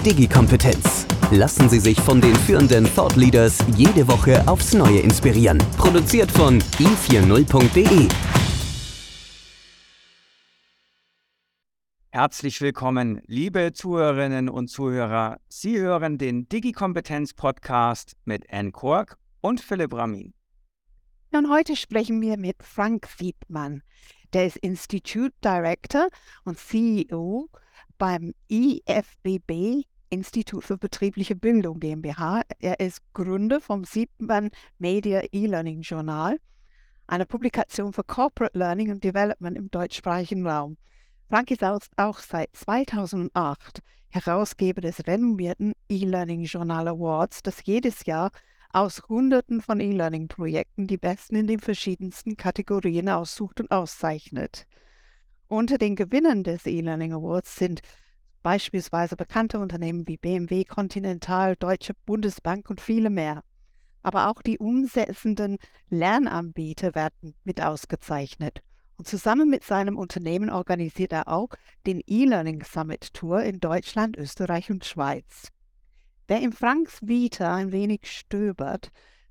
Digi-Kompetenz. Lassen Sie sich von den führenden Thought Leaders jede Woche aufs Neue inspirieren. Produziert von i40.de. Herzlich willkommen, liebe Zuhörerinnen und Zuhörer. Sie hören den Digi-Kompetenz-Podcast mit Anne Kork und Philipp Ramin. Und heute sprechen wir mit Frank Wiedmann. Der ist Institute Director und CEO beim IFBB Institut für betriebliche Bildung GmbH. Er ist Gründer vom Siebmann Media E-Learning Journal, einer Publikation für Corporate Learning und Development im deutschsprachigen Raum. Frank ist auch seit 2008 Herausgeber des renommierten E-Learning Journal Awards, das jedes Jahr aus Hunderten von E-Learning-Projekten die besten in den verschiedensten Kategorien aussucht und auszeichnet. Unter den Gewinnern des E-Learning Awards sind beispielsweise bekannte Unternehmen wie BMW, Continental, Deutsche Bundesbank und viele mehr. Aber auch die umsetzenden Lernanbieter werden mit ausgezeichnet. Und zusammen mit seinem Unternehmen organisiert er auch den E-Learning Summit Tour in Deutschland, Österreich und Schweiz. Wer in Franks Vita ein wenig stöbert,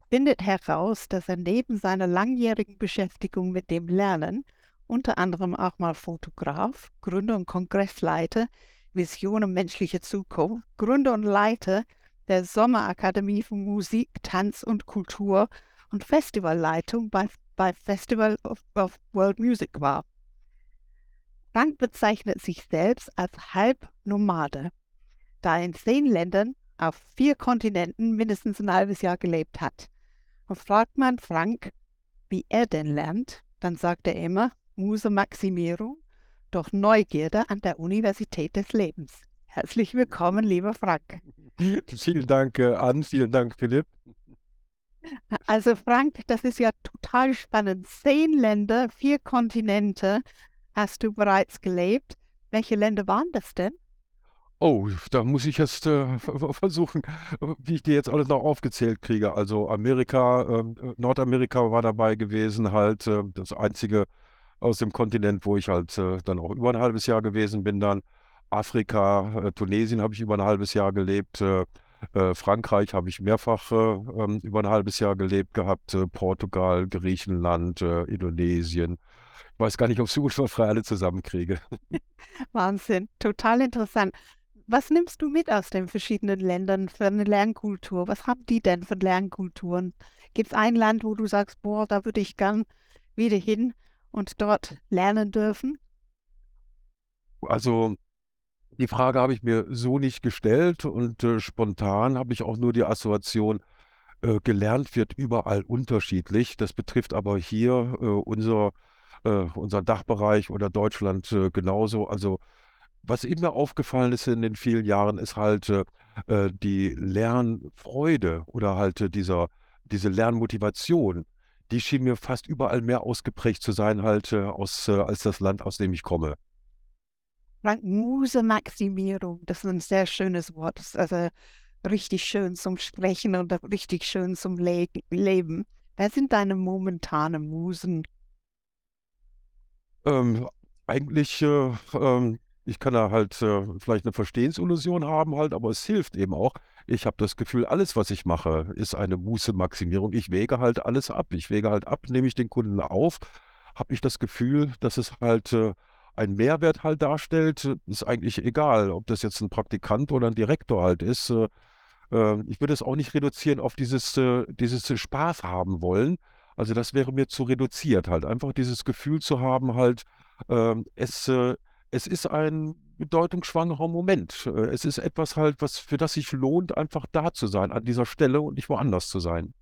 findet heraus, dass er neben seiner langjährigen Beschäftigung mit dem Lernen unter anderem auch mal Fotograf, Gründer und Kongressleiter, Visionen menschliche Zukunft, Gründer und Leiter der Sommerakademie für Musik, Tanz und Kultur und Festivalleitung bei bei Festival of, of World Music war. Frank bezeichnet sich selbst als Halbnomade, da er in zehn Ländern auf vier Kontinenten mindestens ein halbes Jahr gelebt hat. Und fragt man Frank, wie er denn lernt, dann sagt er immer Muse Maximierung durch Neugierde an der Universität des Lebens. Herzlich willkommen, lieber Frank. Vielen Dank, äh, Ann, vielen Dank, Philipp. Also Frank, das ist ja total spannend. Zehn Länder, vier Kontinente hast du bereits gelebt. Welche Länder waren das denn? Oh, da muss ich jetzt äh, versuchen, wie ich die jetzt alle noch aufgezählt kriege. Also Amerika, ähm, äh, Nordamerika war dabei gewesen, halt äh, das einzige aus dem Kontinent, wo ich halt äh, dann auch über ein halbes Jahr gewesen bin dann. Afrika, äh, Tunesien habe ich über ein halbes Jahr gelebt. Äh, äh, Frankreich habe ich mehrfach äh, ähm, über ein halbes Jahr gelebt gehabt, äh, Portugal, Griechenland, Indonesien. Ich weiß gar nicht, ob ich so frei alle zusammenkriege. Wahnsinn, total interessant. Was nimmst du mit aus den verschiedenen Ländern für eine Lernkultur? Was haben die denn für Lernkulturen? Gibt es ein Land, wo du sagst, boah, da würde ich gern wieder hin und dort lernen dürfen? Also die Frage habe ich mir so nicht gestellt und äh, spontan habe ich auch nur die Assoziation, äh, gelernt wird überall unterschiedlich. Das betrifft aber hier äh, unser, äh, unser Dachbereich oder Deutschland äh, genauso. Also was immer aufgefallen ist in den vielen Jahren, ist halt äh, die Lernfreude oder halt dieser, diese Lernmotivation. Die schien mir fast überall mehr ausgeprägt zu sein, halt äh, aus, äh, als das Land, aus dem ich komme. Muse-Maximierung, das ist ein sehr schönes Wort. Das ist also richtig schön zum Sprechen und richtig schön zum Le Leben. Wer sind deine momentanen Musen? Ähm, eigentlich, äh, ähm, ich kann da halt äh, vielleicht eine Verstehensillusion haben halt, aber es hilft eben auch. Ich habe das Gefühl, alles, was ich mache, ist eine Muße-Maximierung. Ich wäge halt alles ab. Ich wäge halt ab, nehme ich den Kunden auf, habe ich das Gefühl, dass es halt äh, einen Mehrwert halt darstellt, ist eigentlich egal, ob das jetzt ein Praktikant oder ein Direktor halt ist. Äh, äh, ich würde es auch nicht reduzieren auf dieses, äh, dieses Spaß haben wollen. Also das wäre mir zu reduziert halt. Einfach dieses Gefühl zu haben halt, ähm, es, es ist ein bedeutungsschwangerer Moment. Es ist etwas halt, was, für das sich lohnt, einfach da zu sein, an dieser Stelle und nicht woanders zu sein.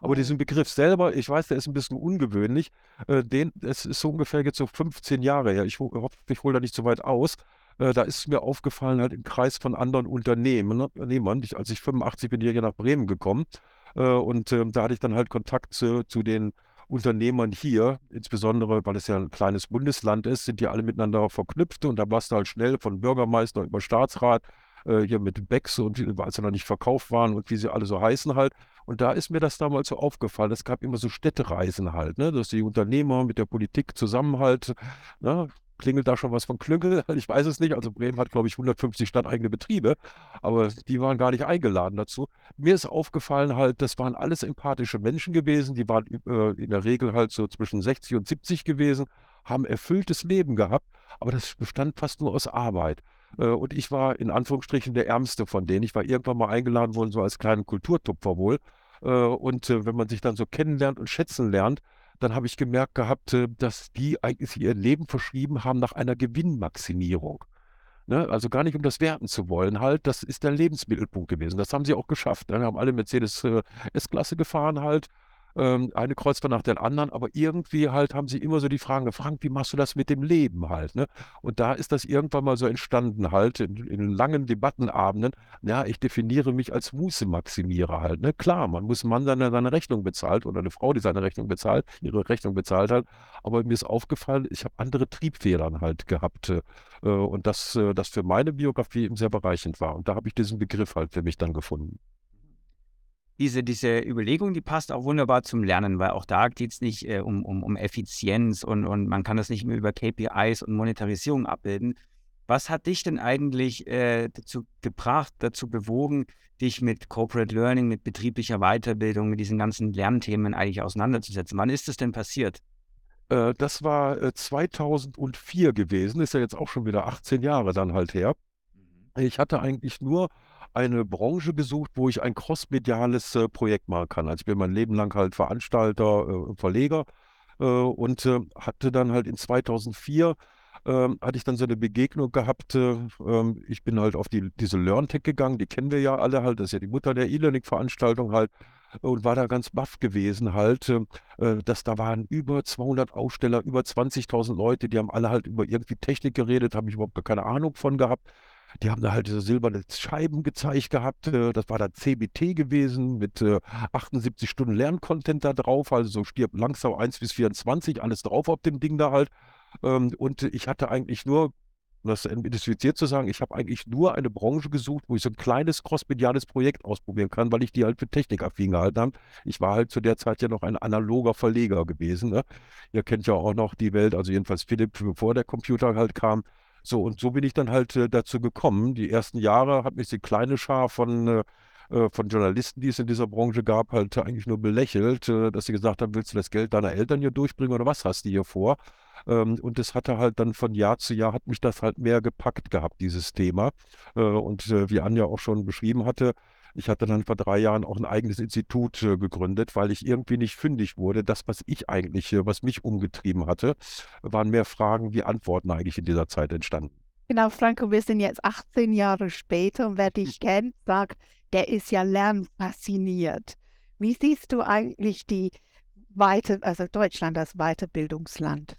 Aber diesen Begriff selber, ich weiß, der ist ein bisschen ungewöhnlich. Äh, den, es ist so ungefähr jetzt so 15 Jahre her. Ich hoffe, ich hole da nicht so weit aus. äh, da ist mir aufgefallen, halt im Kreis von anderen Unternehmen, ne, Unternehmern. Ich, als ich 85 bin, hier nach Bremen gekommen äh, und äh, da hatte ich dann halt Kontakt zu, zu den Unternehmern hier, insbesondere weil es ja ein kleines Bundesland ist, sind die alle miteinander verknüpft und da warst du halt schnell von Bürgermeister über Staatsrat, äh, hier mit Becks und als sie noch nicht verkauft waren und wie sie alle so heißen halt. Und da ist mir das damals so aufgefallen. Es gab immer so Städtereisen halt, ne? dass die Unternehmer mit der Politik zusammenhalt, ne? Klingelt da schon was von Klüngel? Ich weiß es nicht. Also Bremen hat, glaube ich, 150 stadteigene Betriebe, aber die waren gar nicht eingeladen dazu. Mir ist aufgefallen halt, das waren alles empathische Menschen gewesen. Die waren äh, in der Regel halt so zwischen 60 und 70 gewesen, haben erfülltes Leben gehabt, aber das bestand fast nur aus Arbeit. Äh, und ich war in Anführungsstrichen der Ärmste von denen. Ich war irgendwann mal eingeladen worden, so als kleinen Kulturtupfer wohl. Äh, und äh, wenn man sich dann so kennenlernt und schätzen lernt, dann habe ich gemerkt gehabt, dass die eigentlich ihr Leben verschrieben haben nach einer Gewinnmaximierung. Ne? Also gar nicht um das werten zu wollen, halt, das ist der Lebensmittelpunkt gewesen. Das haben sie auch geschafft. Dann ne? haben alle Mercedes äh, S-Klasse gefahren halt ähm, eine Kreuzfahrt nach der anderen, aber irgendwie halt haben sie immer so die Fragen gefragt, wie machst du das mit dem Leben halt, ne? Und da ist das irgendwann mal so entstanden halt in, in langen Debattenabenden, ja, ich definiere mich als Muße-Maximierer halt, ne? Klar, man muss ein Mann seine, seine Rechnung bezahlt oder eine Frau, die seine Rechnung bezahlt, ihre Rechnung bezahlt hat, aber mir ist aufgefallen, ich habe andere Triebfedern halt gehabt äh, und das, äh, das für meine Biografie eben sehr bereichend war und da habe ich diesen Begriff halt für mich dann gefunden diese, diese Überlegung, die passt auch wunderbar zum Lernen, weil auch da geht es nicht äh, um, um, um Effizienz und, und man kann das nicht mehr über KPIs und Monetarisierung abbilden. Was hat dich denn eigentlich äh, dazu gebracht, dazu bewogen, dich mit Corporate Learning, mit betrieblicher Weiterbildung, mit diesen ganzen Lernthemen eigentlich auseinanderzusetzen? Wann ist das denn passiert? Äh, das war äh, 2004 gewesen, ist ja jetzt auch schon wieder 18 Jahre dann halt her. Mhm. Ich hatte eigentlich nur eine Branche gesucht, wo ich ein crossmediales äh, Projekt machen kann. Also ich bin mein Leben lang halt Veranstalter, äh, Verleger äh, und äh, hatte dann halt in 2004 ähm, hatte ich dann so eine Begegnung gehabt. Äh, ähm, ich bin halt auf die, diese LearnTech gegangen, die kennen wir ja alle halt, das ist ja die Mutter der E-Learning-Veranstaltung halt und war da ganz baff gewesen halt, äh, dass da waren über 200 Aussteller, über 20.000 Leute, die haben alle halt über irgendwie Technik geredet, habe ich überhaupt gar keine Ahnung von gehabt. Die haben da halt diese silberne Scheiben gezeigt gehabt. Äh, das war da CBT gewesen mit 78 äh, Stunden Lerncontent da drauf. Also so stirbt langsam 1 bis 24, alles drauf auf dem Ding da halt. Ähm, und ich hatte eigentlich nur, um das identifiziert zu sagen, ich habe eigentlich nur eine Branche gesucht, wo ich so ein kleines crossmediales Projekt ausprobieren kann, weil ich die halt für technikaffin gehalten habe. Ich war halt zu der Zeit ja noch ein analoger Verleger gewesen. Ne? Ihr kennt ja auch noch die Welt, also jedenfalls Philipp, bevor der Computer halt kam. So, und so bin ich dann halt äh, dazu gekommen. Die ersten Jahre hat mich die kleine Schar von, äh, äh, von Journalisten, die es in dieser Branche gab, halt eigentlich nur belächelt, äh, dass sie gesagt haben, willst du das Geld deiner Eltern hier durchbringen oder was hast du hier vor? Ähm, und es hatte halt dann von Jahr zu Jahr, hat mich das halt mehr gepackt gehabt, dieses Thema. Äh, und wie Anja auch schon beschrieben hatte, ich hatte dann vor drei Jahren auch ein eigenes Institut äh, gegründet, weil ich irgendwie nicht fündig wurde. Das, was ich eigentlich, äh, was mich umgetrieben hatte, waren mehr Fragen wie Antworten eigentlich in dieser Zeit entstanden. Genau, Franco, wir sind jetzt 18 Jahre später und wer dich hm. kennt, sagt, der ist ja lernfasziniert. Wie siehst du eigentlich die Weite, also Deutschland als Weiterbildungsland?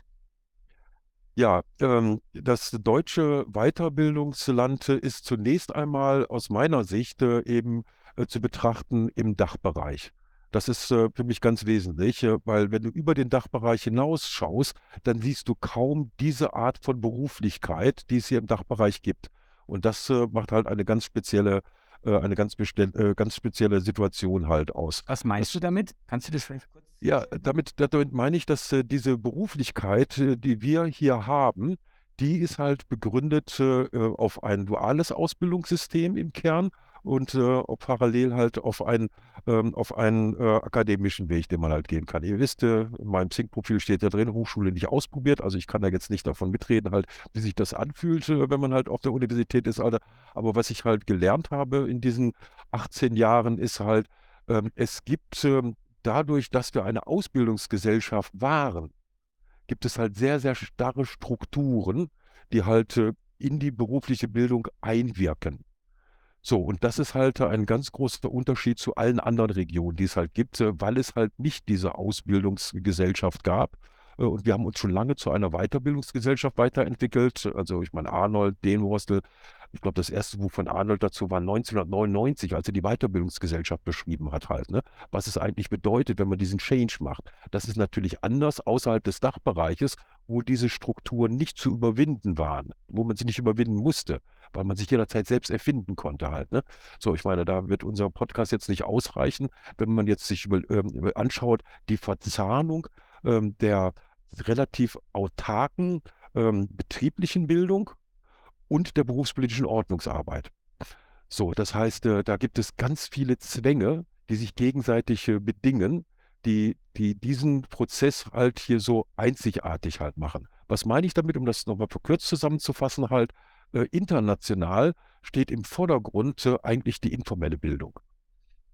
Ja, ähm, das deutsche Weiterbildungsland ist zunächst einmal aus meiner Sicht äh, eben äh, zu betrachten im Dachbereich. Das ist äh, für mich ganz wesentlich, äh, weil wenn du über den Dachbereich hinausschaust, dann siehst du kaum diese Art von Beruflichkeit, die es hier im Dachbereich gibt. Und das äh, macht halt eine ganz spezielle äh, eine ganz, äh, ganz spezielle Situation halt aus. Was meinst du damit? Kannst du das vielleicht kurz? Ja, damit, damit meine ich, dass äh, diese Beruflichkeit, äh, die wir hier haben, die ist halt begründet äh, auf ein duales Ausbildungssystem im Kern und äh, parallel halt auf einen, ähm, auf einen äh, akademischen Weg, den man halt gehen kann. Ihr wisst, äh, in meinem Zink-Profil steht ja drin, Hochschule nicht ausprobiert, also ich kann da jetzt nicht davon mitreden, halt, wie sich das anfühlt, äh, wenn man halt auf der Universität ist, Alter. Aber was ich halt gelernt habe in diesen 18 Jahren ist halt, ähm, es gibt ähm, dadurch, dass wir eine Ausbildungsgesellschaft waren, gibt es halt sehr, sehr starre Strukturen, die halt äh, in die berufliche Bildung einwirken. So, und das ist halt ein ganz großer Unterschied zu allen anderen Regionen, die es halt gibt, äh, weil es halt nicht diese Ausbildungsgesellschaft gab, und wir haben uns schon lange zu einer Weiterbildungsgesellschaft weiterentwickelt. Also ich meine, Arnold, Denhostel, ich glaube, das erste Buch von Arnold dazu war 1999, als er die Weiterbildungsgesellschaft beschrieben hat halt, ne? was es eigentlich bedeutet, wenn man diesen Change macht. Das ist natürlich anders außerhalb des Dachbereiches, wo diese Strukturen nicht zu überwinden waren, wo man sie nicht überwinden musste, weil man sich jederzeit selbst erfinden konnte halt. Ne? So, ich meine, da wird unser Podcast jetzt nicht ausreichen, wenn man jetzt sich über, ähm, anschaut, die Verzahnung ähm, der relativ autarken ähm, betrieblichen Bildung und der berufspolitischen Ordnungsarbeit. So, das heißt, äh, da gibt es ganz viele Zwänge, die sich gegenseitig äh, bedingen, die, die diesen Prozess halt hier so einzigartig halt machen. Was meine ich damit, um das nochmal verkürzt zusammenzufassen, halt, äh, international steht im Vordergrund äh, eigentlich die informelle Bildung.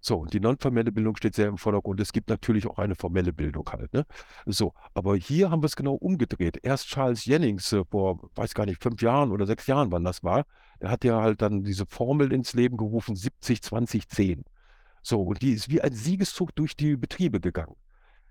So, und die nonformelle Bildung steht sehr im Vordergrund. Es gibt natürlich auch eine formelle Bildung halt. Ne? So, aber hier haben wir es genau umgedreht. Erst Charles Jennings äh, vor, weiß gar nicht, fünf Jahren oder sechs Jahren, wann das war, der hat ja halt dann diese Formel ins Leben gerufen, 70, 20, 10. So, und die ist wie ein Siegeszug durch die Betriebe gegangen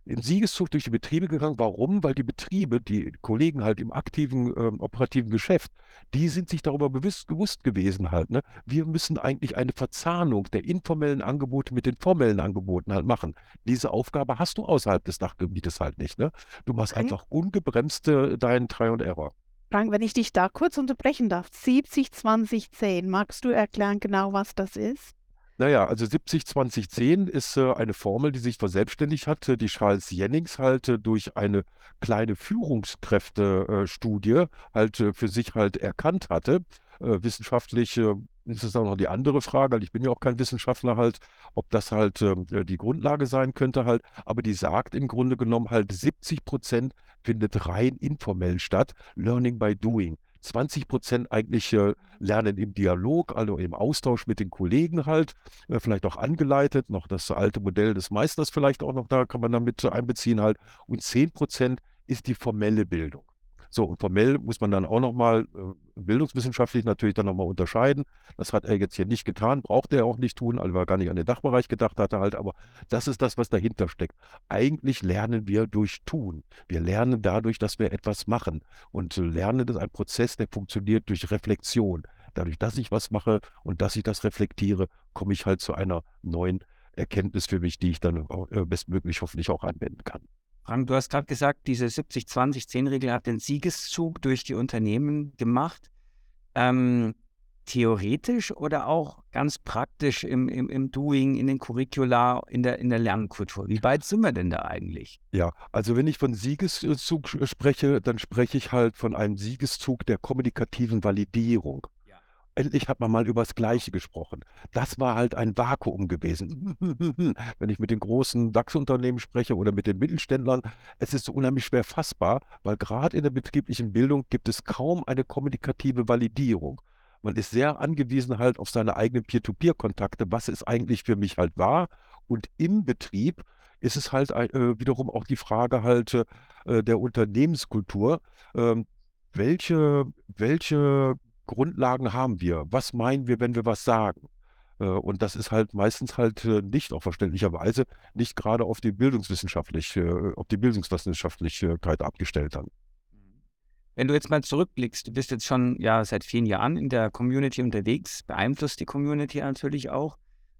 im Siegeszug durch die Betriebe gegangen. Warum? Weil die Betriebe, die Kollegen halt im aktiven ähm, operativen Geschäft, die sind sich darüber bewusst, bewusst gewesen halt. Ne? Wir müssen eigentlich eine Verzahnung der informellen Angebote mit den formellen Angeboten halt machen. Diese Aufgabe hast du außerhalb des Dachgebietes halt nicht. Ne? Du machst okay. einfach ungebremst äh, deinen Try und Error. Frank, wenn ich dich da kurz unterbrechen darf, 70, 20, 10, magst du erklären genau, was das ist? Naja, also 70-20-10 ist äh, eine Formel, die sich verselbstständigt hat, äh, die Charles Jennings halt äh, durch eine kleine Führungskräfte-Studie äh, halt äh, für sich halt erkannt hatte. Äh, wissenschaftlich ist es auch noch die andere Frage, weil ich bin ja auch kein Wissenschaftler halt, ob das halt ähm, die Grundlage sein könnte halt, aber die sagt im Grunde genommen halt 70 Prozent findet rein informell statt, Learning by Doing. 20 Prozent eigentlich äh, lernen im Dialog, also im Austausch mit den Kollegen halt, äh, vielleicht auch angeleitet, noch das alte Modell des Meisters vielleicht auch noch da, kann man damit einbeziehen halt. Und 10 Prozent ist die formelle Bildung. So, und formell muss man dann auch nochmal äh, bildungswissenschaftlich natürlich dann nochmal unterscheiden. Das hat er jetzt hier nicht getan, braucht er auch nicht tun, weil er gar nicht an den Dachbereich gedacht hatte halt, aber das ist das, was dahinter steckt. Eigentlich lernen wir durch Tun. Wir lernen dadurch, dass wir etwas machen. Und Lernen ist ein Prozess, der funktioniert durch Reflexion. Dadurch, dass ich was mache und dass ich das reflektiere, komme ich halt zu einer neuen Erkenntnis für mich, die ich dann äh, bestmöglich hoffentlich auch anwenden kann. Frank, du hast gerade gesagt, diese 70-20-10-Regel hat den Siegeszug durch die Unternehmen gemacht. Ähm, theoretisch oder auch ganz praktisch im, im, im Doing, in den Curricula, in der, in der Lernkultur? Wie weit sind wir denn da eigentlich? Ja, also wenn ich von Siegeszug spreche, dann spreche ich halt von einem Siegeszug der kommunikativen Validierung endlich hat man mal über das Gleiche gesprochen. Das war halt ein Vakuum gewesen. Wenn ich mit den großen DAX-Unternehmen spreche oder mit den Mittelständlern, es ist so unheimlich schwer fassbar, weil gerade in der betrieblichen Bildung gibt es kaum eine kommunikative Validierung. Man ist sehr angewiesen halt auf seine eigenen Peer-to-Peer-Kontakte, was es eigentlich für mich halt war. Und im Betrieb ist es halt äh, wiederum auch die Frage halt äh, der Unternehmenskultur. Ähm, welche, welche Grundlagen haben wir? Was meinen wir, wenn wir was sagen? Äh, und das ist halt meistens halt äh, nicht auch verständlicherweise nicht gerade auf die bildungswissenschaftliche, äh, auf die Bildungswissenschaftlichkeit abgestellt dann. Wenn du jetzt mal zurückblickst, du bist jetzt schon ja seit vielen Jahren in der Community unterwegs, beeinflusst die Community natürlich auch.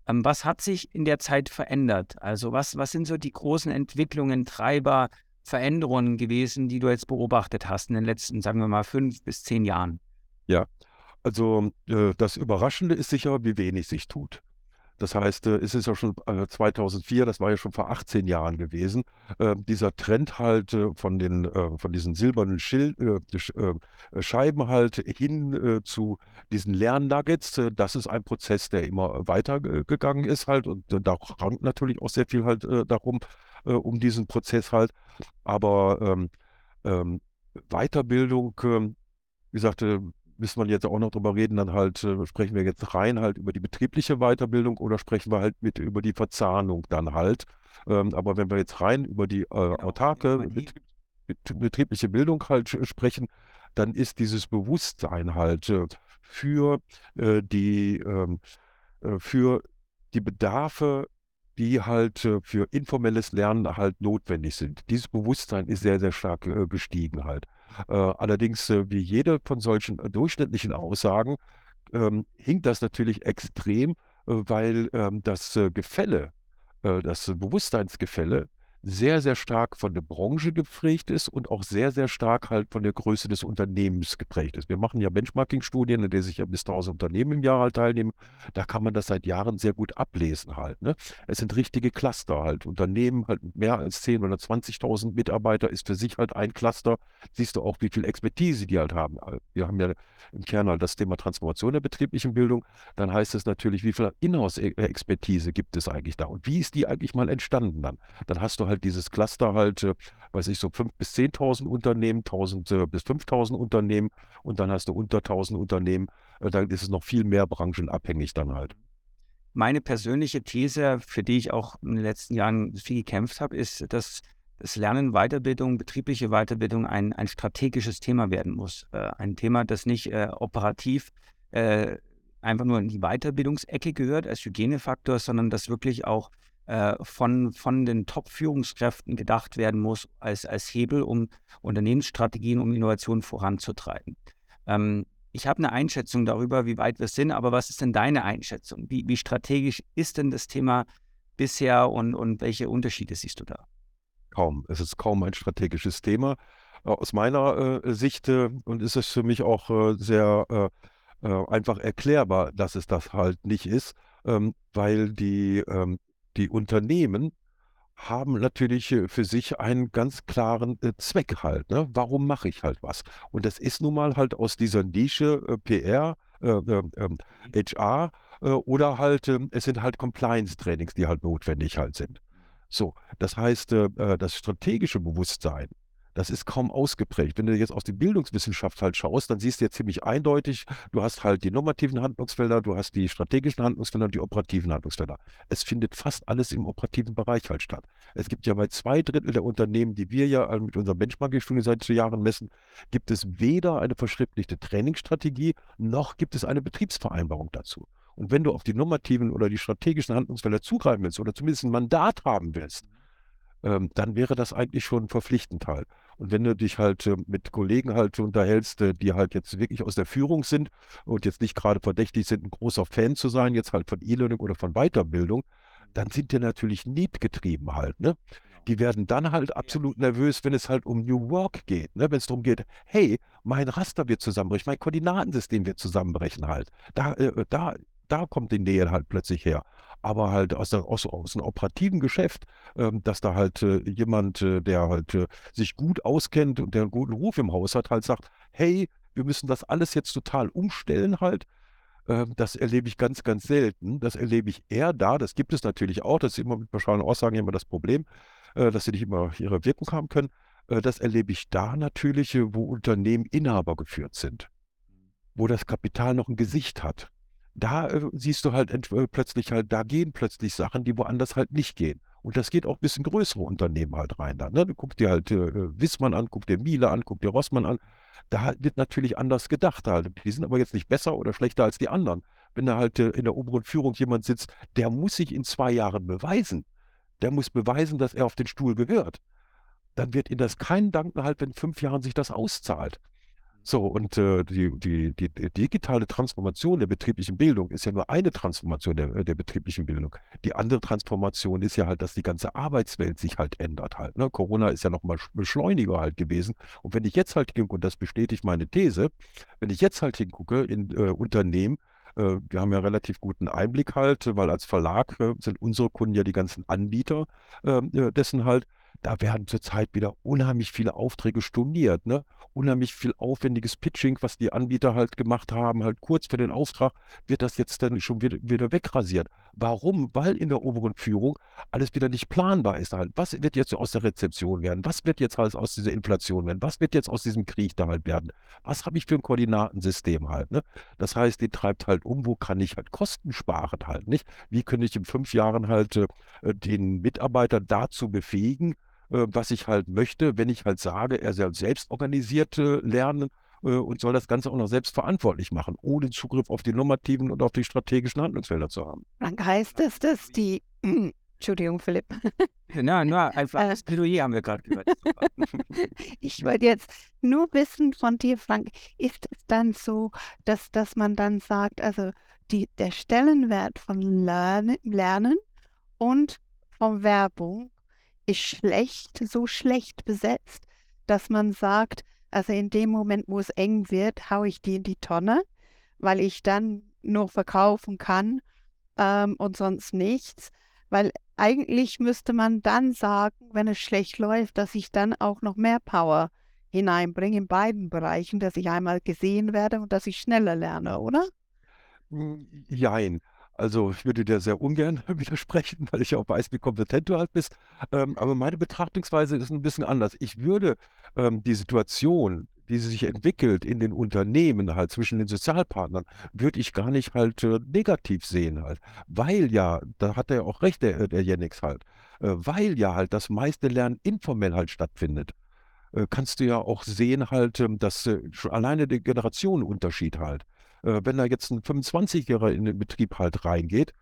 Ähm, was hat sich in der Zeit verändert? Also was, was sind so die großen Entwicklungen, Treiber, Veränderungen gewesen, die du jetzt beobachtet hast in den letzten, sagen wir mal, fünf bis zehn Jahren? Ja, also äh, das Überraschende ist sicher, wie wenig sich tut. Das heißt, äh, es ist ja schon äh, 2004, das war ja schon vor 18 Jahren gewesen, äh, dieser Trend halt äh, von, den, äh, von diesen silbernen Schild, Scheiben halt hin zu diesen Lernnuggets. das ist ein Prozess, der immer weitergegangen ist halt und da rankt natürlich auch sehr viel halt darum, um diesen Prozess halt. Aber ähm, ähm, Weiterbildung, ähm, wie gesagt, müssen wir jetzt auch noch drüber reden, dann halt äh, sprechen wir jetzt rein halt über die betriebliche Weiterbildung oder sprechen wir halt mit über die Verzahnung dann halt. Ähm, aber wenn wir jetzt rein über die äh, genau, autarke betrieb, betriebliche Bildung halt sprechen, dann ist dieses Bewusstsein halt äh, für äh, die ähm, äh, für die Bedarfe die halt äh, für informelles Lernen halt notwendig sind. Dieses Bewusstsein ist sehr, sehr stark äh, gestiegen halt. Äh, allerdings, äh, wie jede von solchen äh, durchschnittlichen Aussagen, ähm, hinkt das natürlich extrem, weil ähm, das Gefälle, das Bewusstseinsgefälle sehr, sehr stark von der Branche geprägt ist und auch sehr, sehr stark halt von der Größe des Unternehmens geprägt ist. Wir machen ja Benchmarking-Studien, in denen sich ja bis 1000 Unternehmen im Jahr halt teilnehmen. Da kann man das seit Jahren sehr gut ablesen halt. Ne? Es sind richtige Cluster halt. Unternehmen halt mehr als 10 oder 20.000 Mitarbeiter ist für sich halt ein Cluster. Siehst du auch, wie viel Expertise die halt haben. Wir haben ja im Kern halt das Thema Transformation der betrieblichen Bildung. Dann heißt es natürlich, wie viel Inhouse-Expertise gibt es eigentlich da und wie ist die eigentlich mal entstanden dann? Dann hast du halt dieses Cluster halt, äh, weiß ich, so 5.000 bis 10.000 Unternehmen, 1.000 äh, bis 5.000 Unternehmen und dann hast du unter 1.000 Unternehmen, äh, dann ist es noch viel mehr branchenabhängig dann halt. Meine persönliche These, für die ich auch in den letzten Jahren viel gekämpft habe, ist, dass das Lernen, Weiterbildung, betriebliche Weiterbildung ein, ein strategisches Thema werden muss. Ein Thema, das nicht operativ einfach nur in die Weiterbildungsecke gehört als Hygienefaktor, sondern das wirklich auch äh, von, von den Top-Führungskräften gedacht werden muss als, als Hebel, um Unternehmensstrategien, um Innovationen voranzutreiben. Ähm, ich habe eine Einschätzung darüber, wie weit wir sind, aber was ist denn deine Einschätzung? Wie, wie strategisch ist denn das Thema bisher und, und welche Unterschiede siehst du da? Kaum. Es ist kaum ein strategisches Thema. Äh, aus meiner äh, Sicht äh, und ist es für mich auch äh, sehr äh, einfach erklärbar, dass es das halt nicht ist, ähm, weil die ähm, die Unternehmen haben natürlich äh, für sich einen ganz klaren äh, Zweck halt. Ne? Warum mache ich halt was? Und das ist nun mal halt aus dieser Nische äh, PR, äh, äh, HR äh, oder halt, ähm, es sind halt Compliance-Trainings, die halt notwendig halt sind. So, das heißt, das strategische Bewusstsein das ist kaum ausgeprägt. Wenn du jetzt aus der Bildungswissenschaft halt schaust, dann siehst du ja ziemlich eindeutig, du hast halt die normativen Handlungsfelder, du hast die strategischen Handlungsfelder und die operativen Handlungsfelder. Es findet fast alles im operativen Bereich halt statt. Es gibt ja bei zwei Drittel der Unternehmen, die wir ja mit unserer Benchmarking-Studie seit Jahren messen, gibt es weder eine verschriftlichte Trainingsstrategie, noch gibt es eine Betriebsvereinbarung dazu. Und wenn du auf die normativen oder die strategischen Handlungsfelder zugreifen willst oder zumindest ein Mandat haben willst, ähm, dann wäre das eigentlich schon verpflichtend halt. Und wenn du dich halt äh, mit Kollegen halt unterhältst, äh, die halt jetzt wirklich aus der Führung sind und jetzt nicht gerade verdächtig sind, ein großer Fan zu sein, jetzt halt von E-Learning oder von Weiterbildung, dann sind die natürlich niedgetrieben halt, ne? Genau. Die werden dann halt absolut nervös, wenn es halt um New Work geht, ne? Wenn es darum geht, hey, mein Raster wird zusammenbrechen, mein Koordinatensystem wird zusammenbrechen halt. Da, äh, da, da kommt die Nähe halt plötzlich her aber halt aus, der, aus, aus einem operativen Geschäft, ähm, dass da halt äh, jemand, äh, der halt äh, sich gut auskennt und der einen guten Ruf im Haus hat, halt sagt, hey, wir müssen das alles jetzt total umstellen halt. Ähm, das erlebe ich ganz, ganz selten. Das erlebe ich eher da. Das gibt es natürlich auch. Das ist immer mit pauschalen Aussagen immer das Problem, äh, dass sie nicht immer ihre Wirkung haben können. Äh, das erlebe ich da natürlich, äh, wo Unternehmen Inhaber geführt sind, wo das Kapital noch ein Gesicht hat da äh, siehst du halt äh, plötzlich halt, da gehen plötzlich Sachen, die woanders halt nicht gehen. Und das geht auch ein bisschen größere Unternehmen halt rein. Da, ne? Du guckst dir halt äh, Wissmann an, guck dir Miele an, guck dir Rossmann an. Da wird natürlich anders gedacht halt. Die sind aber jetzt nicht besser oder schlechter als die anderen. Wenn da halt äh, in der oberen Führung jemand sitzt, der muss sich in zwei Jahren beweisen. Der muss beweisen, dass er auf den Stuhl gehört. Dann wird ihm das keinen danken halt, wenn in fünf Jahren sich das auszahlt. So, und äh, die, die, die, digitale Transformation der betrieblichen Bildung ist ja nur eine Transformation der, äh, der betrieblichen Bildung. Die andere Transformation ist ja halt, dass die ganze Arbeitswelt sich halt ändert halt. Ne? Corona ist ja nochmal Beschleuniger halt gewesen. Und wenn ich jetzt halt hingucke, und das bestätigt meine These, wenn ich jetzt halt hingucke in äh, Unternehmen, äh, wir haben ja relativ guten Einblick halt, weil als Verlag äh, sind unsere Kunden ja die ganzen Anbieter ähm, äh, dessen halt, da werden zurzeit wieder unheimlich viele Aufträge storniert, ne? Unheimlich viel aufwendiges Pitching, was die Anbieter halt gemacht haben, halt kurz für den Auftrag, wird das jetzt dann schon wieder, wieder wegrasiert. Warum? Weil in der oberen Führung alles wieder nicht planbar ist halt. Was wird jetzt aus der Rezeption werden? Was wird jetzt halt aus dieser Inflation werden? Was wird jetzt aus diesem Krieg da halt werden? Was habe ich für ein Koordinatensystem halt, ne? Das heißt, die treibt halt um, wo kann ich halt Kosten sparen halt, nicht? Wie könnte ich in fünf Jahren halt äh, den Mitarbeiter dazu befähigen, äh, was ich halt möchte, wenn ich halt sage, er soll selbst organisiert äh, lernen äh, und soll das Ganze auch noch selbst verantwortlich machen, ohne Zugriff auf die normativen und auf die strategischen Handlungsfelder zu haben. Dann heißt es, dass die Entschuldigung, Philipp. Na, nur einfach das Plädoyer haben wir gerade gehört. Ich wollte jetzt nur wissen von dir, Frank, ist es dann so, dass, dass man dann sagt, also die, der Stellenwert von Lernen, Lernen und von Werbung ist schlecht, so schlecht besetzt, dass man sagt, also in dem Moment, wo es eng wird, haue ich die in die Tonne, weil ich dann nur verkaufen kann ähm, und sonst nichts. Weil eigentlich müsste man dann sagen, wenn es schlecht läuft, dass ich dann auch noch mehr Power hineinbringe in beiden Bereichen, dass ich einmal gesehen werde und dass ich schneller lerne, oder? Hm, Jein. Also ich würde dir sehr ungern widersprechen, weil ich auch weiß, wie kompetent du halt bist. Ähm, aber meine Betrachtungsweise ist ein bisschen anders. Ich würde ähm, die Situation, sie sich entwickelt in den Unternehmen halt zwischen den Sozialpartnern, würde ich gar nicht halt äh, negativ sehen halt. Weil ja, da hat er ja auch recht, der, der Jennings halt, äh, weil ja halt das meiste Lernen informell halt stattfindet äh, kannst du ja auch sehen halt, ähm, dass äh, alleine der Generationenunterschied halt. Äh, wenn da jetzt ein 25-Jähriger in den Betrieb halt reingeht,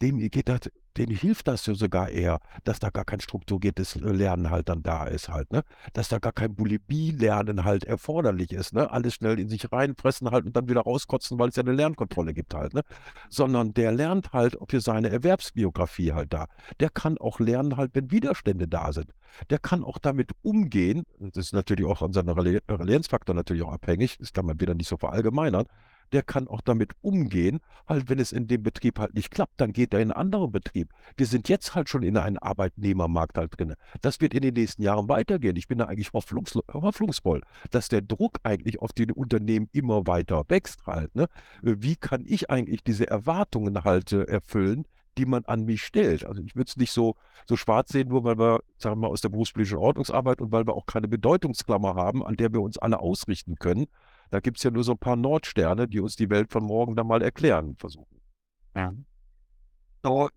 dem geht das, denen hilft das ja sogar eher, dass da gar kein strukturiertes äh, Lernen halt dann da ist halt, ne? Dass da gar kein Bulimie-Lernen halt erforderlich ist, ne? Alles schnell in sich reinfressen halt und dann wieder rauskotzen, weil es ja eine Lernkontrolle gibt halt, ne? Sondern der lernt halt für seine Erwerbsbiografie halt da. Der kann auch lernen halt, wenn Widerstände da sind. Der kann auch damit umgehen. Das ist natürlich auch an seinem Reli- Resilienzfaktor natürlich auch abhängig. Das kann man wieder nicht so verallgemeinern. Der kann auch damit umgehen, halt, wenn es in dem Betrieb halt nicht klappt, dann geht er in einen anderen Betrieb. Wir sind jetzt halt schon in einem Arbeitnehmermarkt halt drin. Das wird in den nächsten Jahren weitergehen. Ich bin da eigentlich hoffnungs hoffnungsvoll, dass der Druck eigentlich auf die Unternehmen immer weiter wächst halt. Ne? Äh, Wie kann ich eigentlich diese Erwartungen halt äh, erfüllen, die man an mich stellt? Also ich würde es nicht so, so schwarz sehen, nur weil wir, sagen wir mal, aus der berufspolitischen Ordnungsarbeit und weil wir auch keine Bedeutungsklammer haben, an der wir uns alle ausrichten können. Da gibt es ja nur so ein paar Nordsterne, die uns die Welt von morgen dann mal erklären versuchen. Ja. Du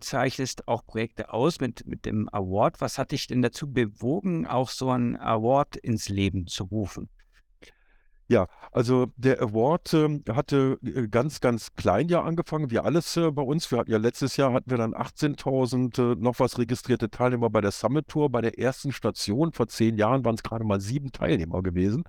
zeichnest auch Projekte aus mit, mit dem Award. Was hat dich denn dazu bewogen, auch so einen Award ins Leben zu rufen? Ja, also der Award ähm, hatte äh, ganz, ganz klein ja angefangen, wie alles äh, bei uns. Wir hatten ja letztes Jahr hatten wir dann 18.000 äh, noch was registrierte Teilnehmer bei der Summit Tour. Bei der ersten Station vor zehn Jahren waren es gerade mal sieben Teilnehmer gewesen.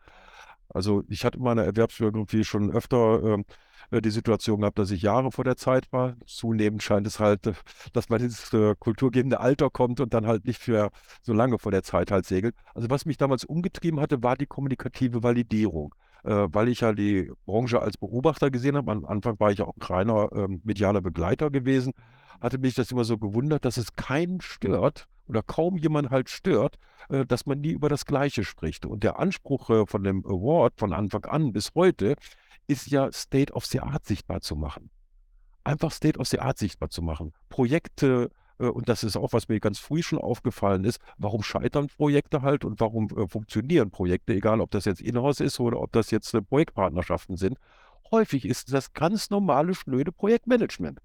Also ich hatte in meiner Erwerbsbiografie schon öfter ähm, äh, die Situation gehabt, dass ich Jahre vor der Zeit war. Zunehmend scheint es halt, äh, dass man ins äh, kulturgebende Alter kommt und dann halt nicht für so lange vor der Zeit halt segelt. Also was mich damals umgetrieben hatte, war die kommunikative Validierung äh, weil ich ja die Branche als Beobachter gesehen habe. Am Anfang war ich auch ein reiner ähm, medialer Begleiter gewesen. Hatte mich das immer so gewundert, dass es keinen stört oder kaum jemand halt stört, äh, dass man nie über das Gleiche spricht. Und der Anspruch äh, von dem Award von Anfang an bis heute ist ja State of the Art sichtbar zu machen. Einfach State of the Art sichtbar zu machen. Projekte, äh, und das ist auch, was mir ganz früh schon aufgefallen ist, warum scheitern Projekte halt und warum äh, funktionieren Projekte, egal ob das jetzt Inhouse ist oder ob das jetzt äh, Projektpartnerschaften sind. Häufig ist das ganz normale, schnöde Projektmanagement.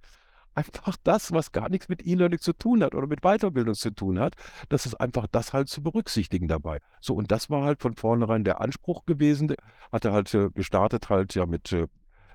Einfach das, was gar nichts mit E-Learning zu tun hat oder mit Weiterbildung zu tun hat, das ist einfach das halt zu berücksichtigen dabei. So, und das war halt von vornherein der Anspruch gewesen. Hatte halt äh, gestartet halt ja mit äh,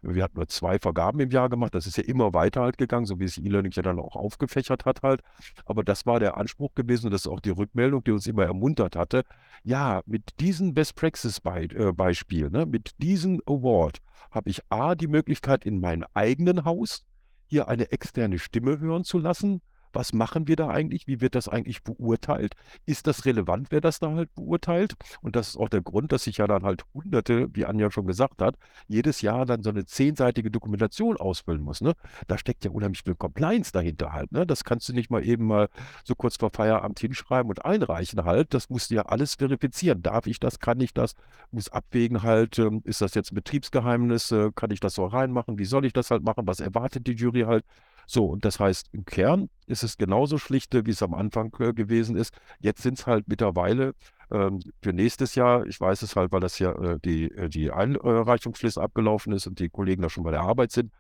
wir hatten nur zwei Vergaben im Jahr gemacht. Das ist ja immer weiter halt gegangen, so wie es E-Learning ja dann auch aufgefächert hat halt. Aber das war der Anspruch gewesen und das ist auch die Rückmeldung, die uns immer ermuntert hatte. Ja, mit diesem Best Practice Be äh, Beispiel, ne, mit diesem Award habe ich A, die Möglichkeit in meinem eigenen Haus hier eine externe Stimme hören zu lassen. Was machen wir da eigentlich? Wie wird das eigentlich beurteilt? Ist das relevant, wer das da halt beurteilt? Und das ist auch der Grund, dass ich ja dann halt hunderte, wie Anja schon gesagt hat, jedes Jahr dann so eine zehnseitige Dokumentation ausfüllen muss. Ne? Da steckt ja unheimlich viel Compliance dahinter halt. Ne? Das kannst du nicht mal eben mal so kurz vor Feierabend hinschreiben und einreichen halt. Das musst du ja alles verifizieren. Darf ich das? Kann ich das? Muss abwägen halt, ähm, ist das jetzt ein Betriebsgeheimnis? Äh, kann ich das so reinmachen? Wie soll ich das halt machen? Was erwartet die Jury halt? So, und das heißt, im Kern ist es genauso schlichte, wie es am Anfang äh, gewesen ist. Jetzt sind es halt mittlerweile ähm, für nächstes Jahr, ich weiß es halt, weil das ja äh, die, äh, die Einreichungsfrist abgelaufen ist und die Kollegen da schon bei der Arbeit sind.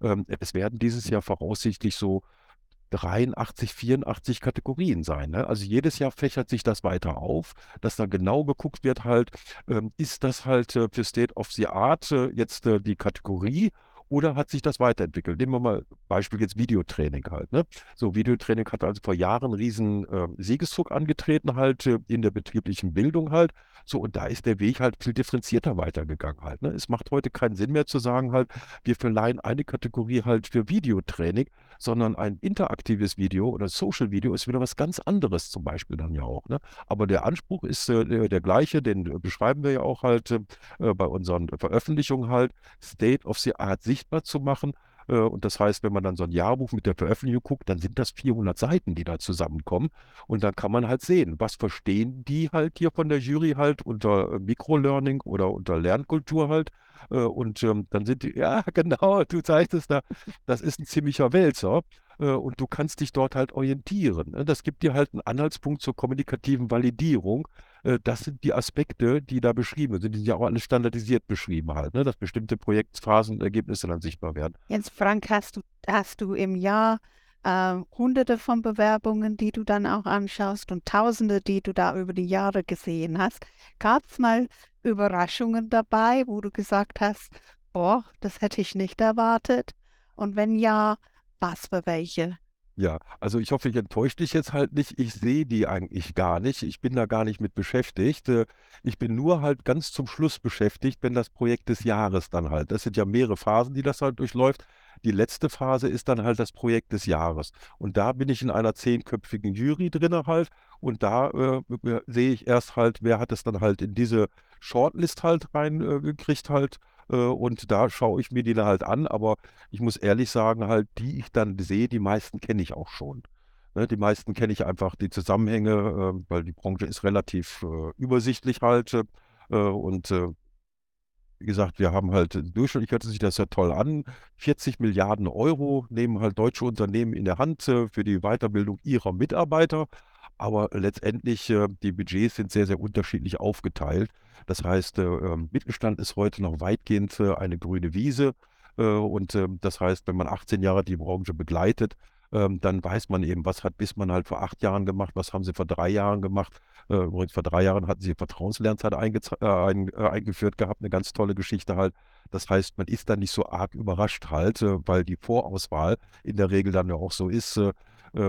Ähm, es werden dieses Jahr voraussichtlich so 83, 84 Kategorien sein. Ne? Also jedes Jahr fächert sich das weiter auf, dass da genau geguckt wird halt, ähm, ist das halt äh, für State of the Art äh, jetzt äh, die Kategorie oder hat sich das weiterentwickelt? Nehmen wir mal Beispiel jetzt Videotraining halt. Ne? So, Videotraining hat also vor Jahren einen riesen äh, Siegeszug angetreten halt äh, in der betrieblichen Bildung halt. So, und da ist der Weg halt viel differenzierter weitergegangen halt. Ne? Es macht heute keinen Sinn mehr zu sagen halt, wir verleihen eine Kategorie halt für Videotraining, sondern ein interaktives Video oder Social Video ist wieder was ganz anderes zum Beispiel dann ja auch. Ne? Aber der Anspruch ist äh, der gleiche, den äh, beschreiben wir ja auch halt äh, bei unseren Veröffentlichungen halt, State of the Art sichtbar zu machen. Äh, und das heißt, wenn man dann so ein Jahrbuch mit der Veröffentlichung guckt, dann sind das 400 Seiten, die da zusammenkommen. Und dann kann man halt sehen, was verstehen die halt hier von der Jury halt unter äh, Microlearning oder unter Lernkultur halt. Äh, und ähm, dann sind die, ja, genau, du zeigst es da, das ist ein ziemlicher Wälzer. Und du kannst dich dort halt orientieren. Ne? Das gibt dir halt einen Anhaltspunkt zur kommunikativen Validierung. Äh, das sind die Aspekte, die da beschrieben sind. Die sind ja auch alles standardisiert beschrieben halt, ne? dass bestimmte Projektphasenergebnisse dann sichtbar werden. Jetzt, Frank, hast du, hast du im Jahr äh, hunderte von Bewerbungen, die du dann auch anschaust und tausende, die du da über die Jahre gesehen hast. Gab es mal Überraschungen dabei, wo du gesagt hast, boah, das hätte ich nicht erwartet? Und wenn ja, was für welche? Ja, also ich hoffe, ich enttäusche dich jetzt halt nicht. Ich sehe die eigentlich gar nicht. Ich bin da gar nicht mit beschäftigt. Äh, ich bin nur halt ganz zum Schluss beschäftigt, wenn das Projekt des Jahres dann halt. Das sind ja mehrere Phasen, die das halt durchläuft. Die letzte Phase ist dann halt das Projekt des Jahres. Und da bin ich in einer zehnköpfigen Jury drin halt. Und da äh, sehe ich erst halt, wer hat es dann halt in diese Shortlist halt reingekriegt äh, halt. Äh, und da schaue ich mir die dann halt an, aber ich muss ehrlich sagen, halt, die ich dann sehe, die meisten kenne ich auch schon. Ne, die meisten kenne ich einfach die Zusammenhänge, äh, weil die Branche ist relativ äh, übersichtlich halt. und wie gesagt, wir haben halt durchschnittlich hört sich das ja toll an. 40 Milliarden Euro nehmen halt deutsche Unternehmen in der Hand für die Weiterbildung ihrer Mitarbeiter. Aber letztendlich, äh, die Budgets sind sehr, sehr unterschiedlich aufgeteilt. Das heißt, äh, ähm, Mittelstand ist heute noch weitgehend äh, eine grüne Wiese. Äh, und ähm, das heißt, wenn man 18 Jahre die Branche begleitet, ähm, dann weiß man eben, was hat Bismann halt vor acht Jahren gemacht, was haben sie vor drei Jahren gemacht. Übrigens, vor drei Jahren hatten sie Vertrauenslernzeit ein, eingeführt gehabt, eine ganz tolle Geschichte halt. Das heißt, man ist da nicht so arg überrascht halt, weil die Vorauswahl in der Regel dann ja auch so ist,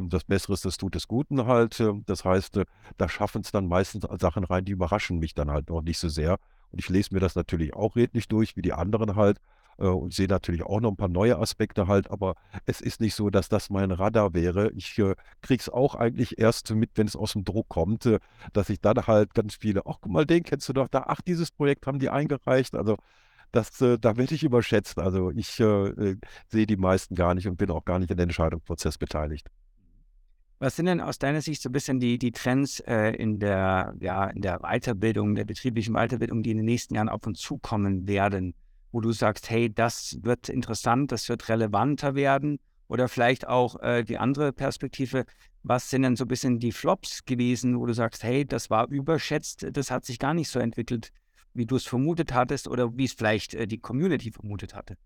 das Bessere ist das Tut des Guten halt. Ähm, das heißt, äh, da schaffen es dann meistens Sachen rein, die überraschen mich dann halt noch nicht so sehr. Und ich lese mir das natürlich auch redlich durch, wie die anderen halt. Äh, und sehe natürlich auch noch ein paar neue Aspekte halt, aber es ist nicht so, dass das mein Radar wäre. Ich äh, kriege es auch eigentlich erst mit, wenn es aus dem Druck kommt, äh, dass ich dann halt ganz viele, ach guck mal, den kennst du doch, da, ach, dieses Projekt haben die eingereicht. Also das, äh, da werde ich überschätzt. Also ich äh, sehe die meisten gar nicht und bin auch gar nicht in den Entscheidungsprozess beteiligt. Was sind denn aus deiner Sicht so ein bisschen die, die Trends äh, in, der, ja, in der Weiterbildung, der betrieblichen Weiterbildung, die in den nächsten Jahren auf uns zukommen werden, wo du sagst, hey, das wird interessant, das wird relevanter werden? Oder vielleicht auch äh, die andere Perspektive, was sind denn so ein bisschen die Flops gewesen, wo du sagst, hey, das war überschätzt, das hat sich gar nicht so entwickelt, wie du es vermutet hattest oder wie es vielleicht äh, die Community vermutet hatte?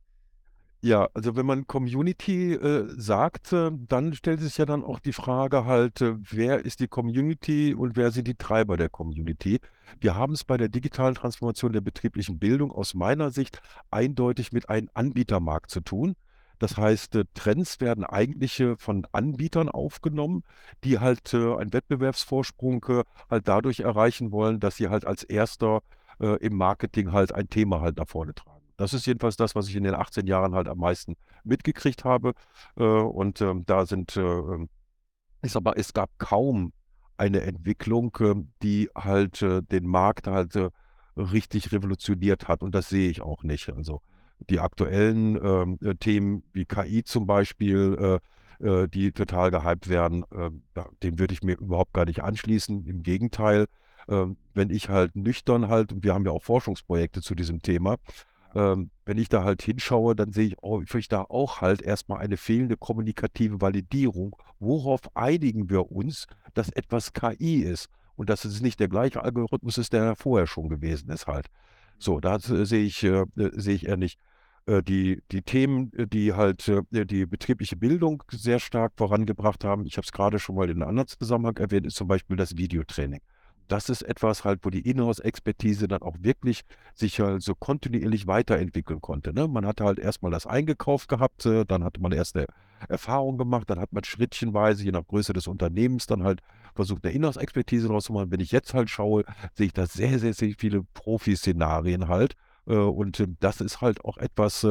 Ja, also wenn man Community äh, sagt, äh, dann stellt sich ja dann auch die Frage halt, äh, wer ist die Community und wer sind die Treiber der Community? Wir haben es bei der digitalen Transformation der betrieblichen Bildung aus meiner Sicht eindeutig mit einem Anbietermarkt zu tun. Das heißt, äh, Trends werden eigentlich äh, von Anbietern aufgenommen, die halt äh, einen Wettbewerbsvorsprung halt dadurch erreichen wollen, dass sie halt als erster im Marketing halt ein Thema halt nach vorne tragen. Das ist jedenfalls das, was ich in den 18 Jahren halt am meisten mitgekriegt habe. Äh, und ähm, da sind, äh, ähm, ich sag mal, es gab kaum eine Entwicklung, äh, die halt äh, den Markt halt richtig revolutioniert hat. Und das sehe ich auch nicht. Also die aktuellen ähm, Themen wie KI zum Beispiel, die total gehypt werden, dem würde ich mir überhaupt gar nicht anschließen. Im Gegenteil, wenn ich halt nüchtern halt, und wir haben ja auch Forschungsprojekte zu diesem Thema, ähm, wenn ich da halt hinschaue, dann sehe ich, oh, ich da auch halt erstmal eine fehlende kommunikative Validierung. Worauf einigen wir uns, dass etwas KI ist und dass es nicht der gleiche Algorithmus ist, der vorher schon gewesen ist halt. So, da äh, sehe ich, äh, sehe ich eher nicht. Äh, die, die Themen, äh, die halt äh, die betriebliche Bildung sehr stark vorangebracht haben, ich habe es gerade schon mal in einem anderen Zusammenhang erwähnt, ist zum Beispiel das Videotraining. Das ist etwas halt, wo die Inhouse-Expertise dann auch wirklich sich halt so kontinuierlich weiterentwickeln konnte. Ne? Man hatte halt erstmal das eingekauft gehabt, äh, dann hatte man erst eine Erfahrung gemacht, dann hat man schrittchenweise, je nach Größe des Unternehmens, dann halt versucht, eine Inhouse-Expertise draus zu machen. Wenn ich jetzt halt schaue, sehe ich da sehr, sehr, sehr viele Profi-Szenarien halt. Äh, und äh, das ist halt auch etwas,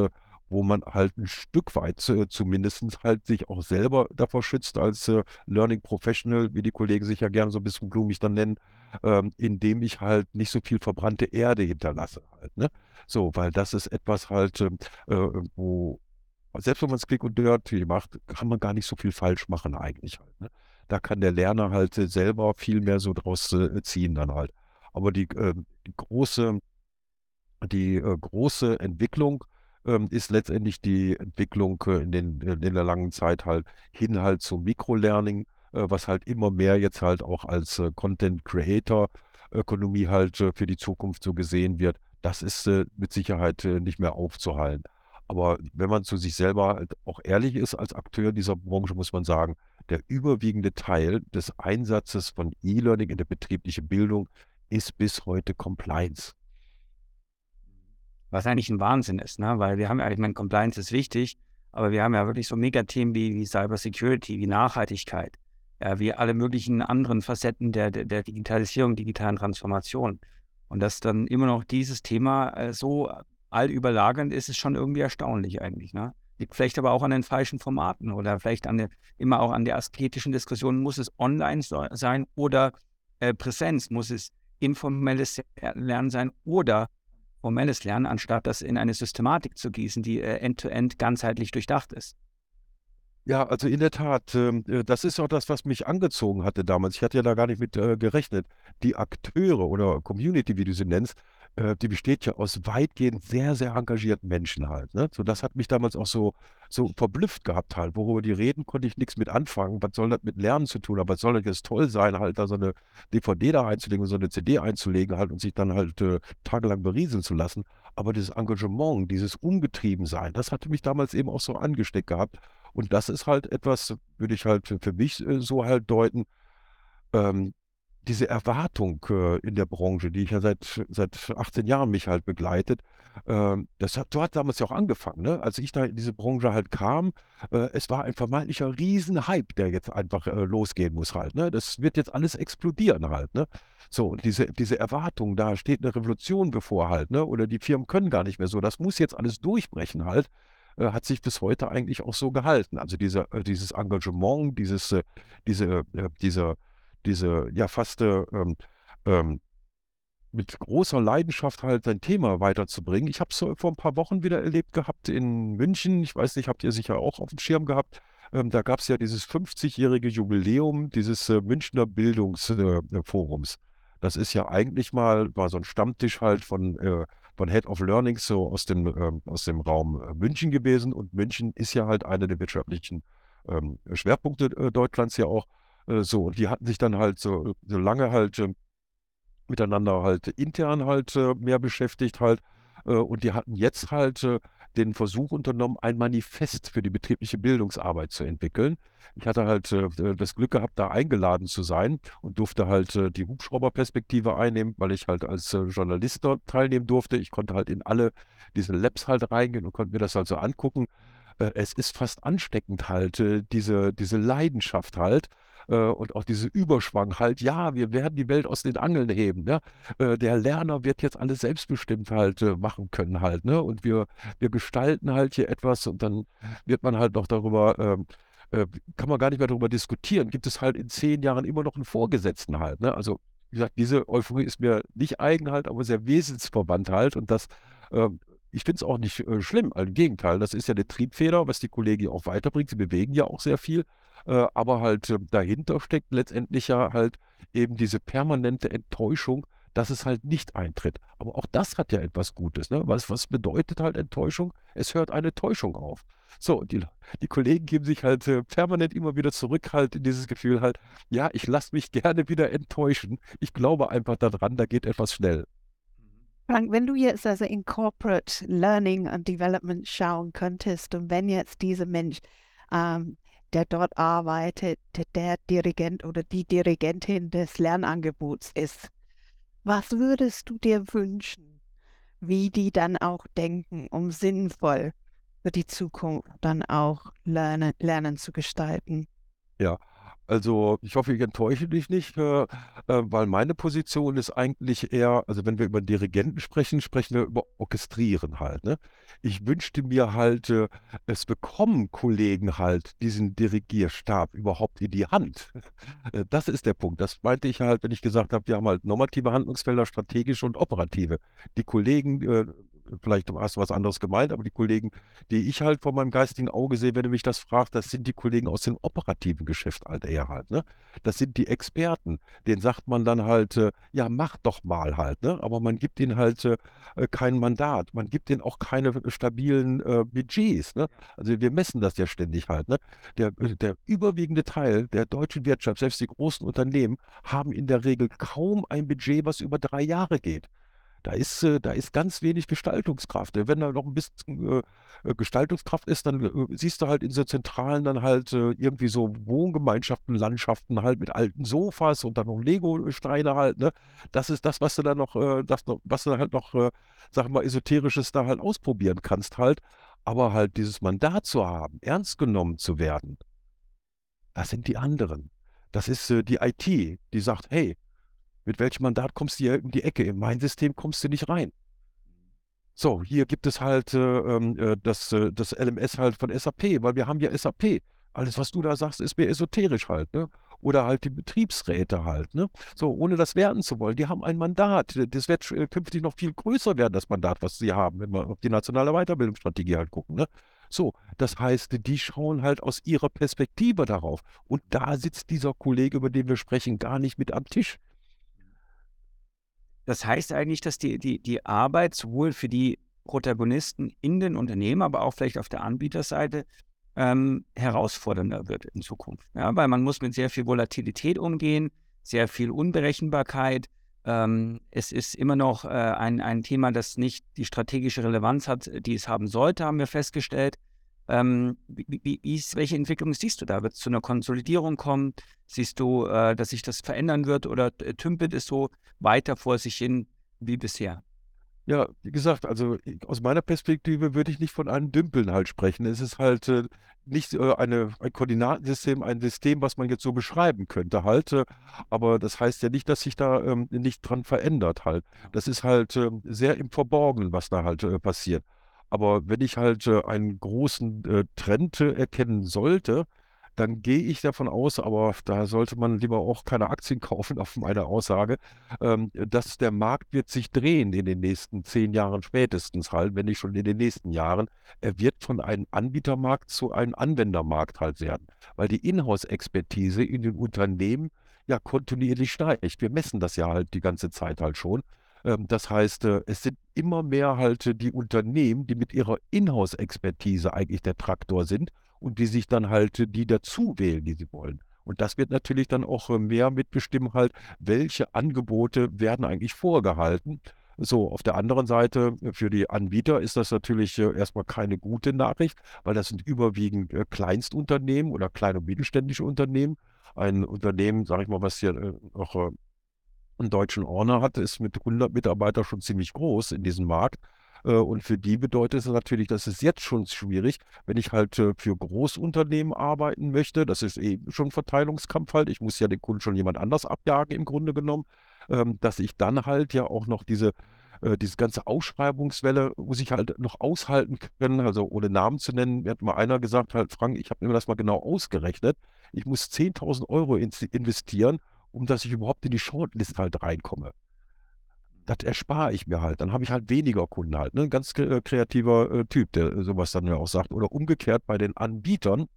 wo man halt ein Stück weit äh, zumindest halt sich auch selber davor schützt als äh, Learning Professional, wie die Kollegen sich ja gerne so ein bisschen blumig dann nennen, ähm, indem ich halt nicht so viel verbrannte Erde hinterlasse halt. Ne? So, weil das ist etwas halt, ähm, äh, wo selbst wenn man es Click und Dirty macht, kann man gar nicht so viel falsch machen eigentlich halt. Ne? Da kann der Lerner halt äh, selber viel mehr so draus äh, ziehen dann halt. Aber die, äh, die große, die äh, große Entwicklung ähm, ist letztendlich die Entwicklung äh, in, den, in der langen Zeit halt hin halt zum Mikrolearning, äh, was halt immer mehr jetzt halt auch als Content Creator Ökonomie halt für die Zukunft so gesehen wird. Das ist mit Sicherheit nicht mehr aufzuhalten. Aber wenn man zu sich selber halt auch ehrlich ist als Akteur dieser Branche, muss man sagen, der überwiegende Teil des Einsatzes von E-Learning in der betrieblichen Bildung ist bis heute Compliance. Was eigentlich ein Wahnsinn ist, ne? weil wir haben ja, ich meine, Compliance ist wichtig, aber wir haben ja wirklich so Megathemen wie, wie Cybersecurity, wie Nachhaltigkeit, ja, wie alle möglichen anderen Facetten der, der, der Digitalisierung, digitalen Transformation. Und dass dann immer noch dieses Thema äh, so allüberlagernd ist, ist schon irgendwie erstaunlich eigentlich. Ne? Liegt vielleicht aber auch an den falschen Formaten oder vielleicht an der, immer auch an der asketischen Diskussion, muss es online so, sein oder äh, Präsenz, muss es informelles Lernen sein oder formelles Lernen, anstatt das in eine Systematik zu gießen, die äh, end-to-end -end ganzheitlich durchdacht ist. Ja, also in der Tat, ähm, äh, das ist auch das, was mich angezogen hatte damals. Ich hatte ja da gar nicht mit äh, gerechnet. Die Akteure oder Community, wie du sie nennst, äh, die besteht ja aus weitgehend sehr, sehr engagierten Menschen halt. Ne? So, das hat mich damals auch so, so verblüfft gehabt halt. Worüber die reden, konnte ich nichts mit anfangen. Was soll das mit Lernen zu tun? Aber es soll jetzt toll sein, halt da so eine DVD da einzulegen, so eine CD einzulegen halt und sich dann halt äh, tagelang berieseln zu lassen. Aber dieses Engagement, dieses Umgetriebensein, das hatte mich damals eben auch so angesteckt gehabt. Und das ist halt etwas, würde ich halt für, für mich äh, so halt deuten, ähm, diese Erwartung äh, in der Branche, die ich ja seit, seit 18 Jahren mich halt begleitet, äh, das hat, so hat damals ja auch angefangen, ne? als ich da in diese Branche halt kam, äh, es war ein vermeintlicher Riesenhype, der jetzt einfach äh, losgehen muss halt. Ne? Das wird jetzt alles explodieren halt. Ne? So, und diese, diese Erwartung, da steht eine Revolution bevor halt, ne? oder die Firmen können gar nicht mehr so, das muss jetzt alles durchbrechen halt äh, hat sich bis heute eigentlich auch so gehalten. Also diese, äh, dieses Engagement, dieses, äh, diese, äh, diese diese ja fast ähm, ähm, mit großer Leidenschaft halt sein Thema weiterzubringen. Ich habe es vor ein paar Wochen wieder erlebt gehabt in München. Ich weiß nicht, habt ihr sicher auch auf dem Schirm gehabt. Ähm, da gab es ja dieses 50-jährige Jubiläum dieses äh, Münchner Bildungsforums. Äh, das ist ja eigentlich mal, war so ein Stammtisch halt von, äh, von Head of Learning so aus dem, ähm, aus dem Raum äh, München gewesen. Und München ist ja halt einer der wirtschaftlichen ähm, Schwerpunkte äh, Deutschlands ja auch. Äh, so, und die hatten sich dann halt so, so lange halt äh, miteinander halt intern halt äh, mehr beschäftigt halt. Äh, und die hatten jetzt halt den Versuch unternommen, ein Manifest für die betriebliche Bildungsarbeit zu entwickeln. Ich hatte halt äh, das Glück gehabt, da eingeladen zu sein und durfte halt die Hubschrauberperspektive einnehmen, weil ich halt als Journalist dort teilnehmen durfte. Ich konnte halt in alle diese Labs halt reingehen und konnte mir das halt so angucken. es ist fast ansteckend halt, diese, diese Leidenschaft halt äh, und auch diese Überschwang halt, ja, wir werden die Welt aus den Angeln heben. Ne? Äh, der Lerner wird jetzt alles selbstbestimmt halt äh, machen können halt. Ne? Und wir, wir gestalten halt hier etwas und dann wird man halt noch darüber, ähm, äh, kann man gar nicht mehr darüber diskutieren. Gibt es halt in zehn Jahren immer noch einen Vorgesetzten halt. Ne? Also wie gesagt, diese Euphorie ist mir nicht eigen halt, aber sehr wesensverwandt halt und das ähm, ich finde es auch nicht äh, schlimm, im Gegenteil, das ist ja eine Triebfeder, was die Kollegen auch weiterbringt. Sie bewegen ja auch sehr viel. Äh, aber halt äh, dahinter steckt letztendlich ja halt eben diese permanente Enttäuschung, dass es halt nicht eintritt. Aber auch das hat ja etwas Gutes. Ne? Was, was bedeutet halt Enttäuschung? Es hört eine Täuschung auf. So, die, die Kollegen geben sich halt äh, permanent immer wieder zurück halt in dieses Gefühl halt, ja, ich lasse mich gerne wieder enttäuschen. Ich glaube einfach daran, da geht etwas schnell. Frank, wenn du jetzt also in Corporate Learning and Development schauen könntest und wenn jetzt dieser Mensch ähm, der dort arbeitet, der Dirigent oder die Dirigentin des Lernangebots ist. Was würdest du dir wünschen, wie die dann auch denken, um sinnvoll für die Zukunft dann auch Lernen, Lernen zu gestalten? Ja, also ich hoffe, ich enttäusche dich nicht, äh, äh, weil meine Position ist eigentlich eher, also wenn wir über Dirigenten sprechen, sprechen wir über Orchestrieren halt. Ne? Ich wünschte mir halt, äh, es bekommen Kollegen halt diesen Dirigierstab überhaupt in die Hand. Das ist der Punkt. Das meinte ich halt, wenn ich gesagt habe, wir haben halt normative Handlungsfelder, strategische und operative. Die Kollegen, vielleicht hast du was anderes gemeint, aber die Kollegen, die ich halt vor meinem geistigen Auge sehe, wenn du mich das fragst, das sind die Kollegen aus dem operativen Geschäft halt eher halt. Ne? Das sind die Experten. Den sagt man dann halt, äh, ja, mach doch mal halt. Ne? Aber man gibt ihnen halt äh, kein Mandat. Man gibt ihnen auch keine stabilen äh, Budgets. Ne? Also wir messen das ja ständig halt. Ne? Der, äh, der überwiegende Teil der deutschen Wirtschaft, selbst die großen Unternehmen, haben in der Regel kaum ein Budget, was über drei Jahre geht. Da ist, äh, da ist ganz wenig Gestaltungskraft. Wenn da noch ein bisschen äh, äh, Gestaltungskraft ist, dann siehst du halt in so Zentralen dann halt irgendwie so Wohngemeinschaften, Landschaften halt mit alten Sofas und dann noch Lego-Steine halt. Ne? Das ist das, was du dann noch, das was du halt noch, sag mal, Esoterisches da halt ausprobieren kannst halt. Aber halt dieses Mandat zu haben, ernst genommen zu werden, das sind die anderen. Das ist die IT, die sagt, hey, mit welchem Mandat kommst du hier um die Ecke? In mein System kommst du nicht rein. So, hier gibt es halt äh, ähm, äh, das, äh, das LMS halt von SAP, weil wir haben ja SAP. Alles, was du da sagst, ist mehr esoterisch halt, ne? Oder halt die Betriebsräte halt, ne? So, ohne das werten zu wollen. Die haben ein Mandat. Das wird äh, künftig noch viel größer werden, das Mandat, was sie haben, wenn wir auf die nationale Weiterbildungsstrategie halt gucken, ne? So, das heißt, die schauen halt aus ihrer Perspektive darauf. Und da sitzt dieser Kollege, über den wir sprechen, gar nicht mit am Tisch. Das heißt eigentlich, dass die, die, die Arbeit sowohl für die Protagonisten in den Unternehmen, aber auch vielleicht auf der Anbieterseite ähm, herausfordernder wird in Zukunft. Ja, weil man muss mit sehr viel Volatilität umgehen, sehr viel Unberechenbarkeit. Ähm, es ist immer noch äh, ein, ein Thema, das nicht die strategische Relevanz hat, die es haben sollte, haben wir festgestellt. Ähm, wie, wie, wie welche Entwicklung siehst du da? Wird es zu einer Konsolidierung kommen? Siehst du, äh, dass sich das verändern wird oder äh, tümpelt es so weiter vor sich hin wie bisher? Ja, wie gesagt, also aus meiner Perspektive würde ich nicht von einem Dümpeln halt sprechen. Es ist halt äh, nicht äh, eine, ein Koordinatensystem, ein System, was man jetzt so beschreiben könnte halt. Äh, aber das heißt ja nicht, dass sich da ähm, nicht dran verändert halt. Das ist halt ähm, sehr im Verborgenen, was da halt äh, passiert. Aber wenn ich halt äh, einen großen äh, Trend äh, erkennen sollte, dann gehe ich davon aus, aber da sollte man lieber auch keine Aktien kaufen auf meine Aussage, ähm, dass der Markt wird sich drehen in den nächsten zehn Jahren spätestens halt, wenn nicht schon in den nächsten Jahren. Er wird von einem Anbietermarkt zu einem Anwendermarkt halt werden, weil die Inhouse-Expertise in den Unternehmen ja kontinuierlich steigt. Wir messen das ja halt die ganze Zeit halt schon. Ähm, das heißt, äh, es sind immer mehr halt äh, die Unternehmen, die mit ihrer Inhouse-Expertise eigentlich der Traktor sind und die sich dann halt äh, die dazu wählen, die sie wollen. Und das wird natürlich dann auch mehr mitbestimmen halt, welche Angebote werden eigentlich vorgehalten. So, auf der anderen Seite, für die Anbieter ist das natürlich erstmal keine gute Nachricht, weil das sind überwiegend Kleinstunternehmen oder kleine und mittelständische Unternehmen. Ein Unternehmen, sage ich mal, was hier noch einen deutschen Owner hat, ist mit 100 Mitarbeitern schon ziemlich groß in diesem Markt. Äh, und für die bedeutet es natürlich, das ist jetzt schon schwierig, wenn ich halt äh, für Großunternehmen arbeiten möchte. Das ist eben schon Verteilungskampf halt. Ich muss ja den Kunden schon jemand anders abjagen im Grunde genommen, ähm, dass ich dann halt ja auch noch diese äh, diese ganze Ausschreibungswelle muss ich halt noch aushalten können, also ohne Namen zu nennen. Mir hat mal einer gesagt, halt, Frank, ich habe mir das mal genau ausgerechnet. Ich muss 10.000 Euro investieren, um dass ich überhaupt in die Shortlist halt reinkomme. Das erspare ich mir halt. Dann habe ich halt weniger Kunden halt. Ne? Ein ganz äh, kreativer äh, Typ, der sowas dann ja auch sagt. Oder umgekehrt bei den Anbietern,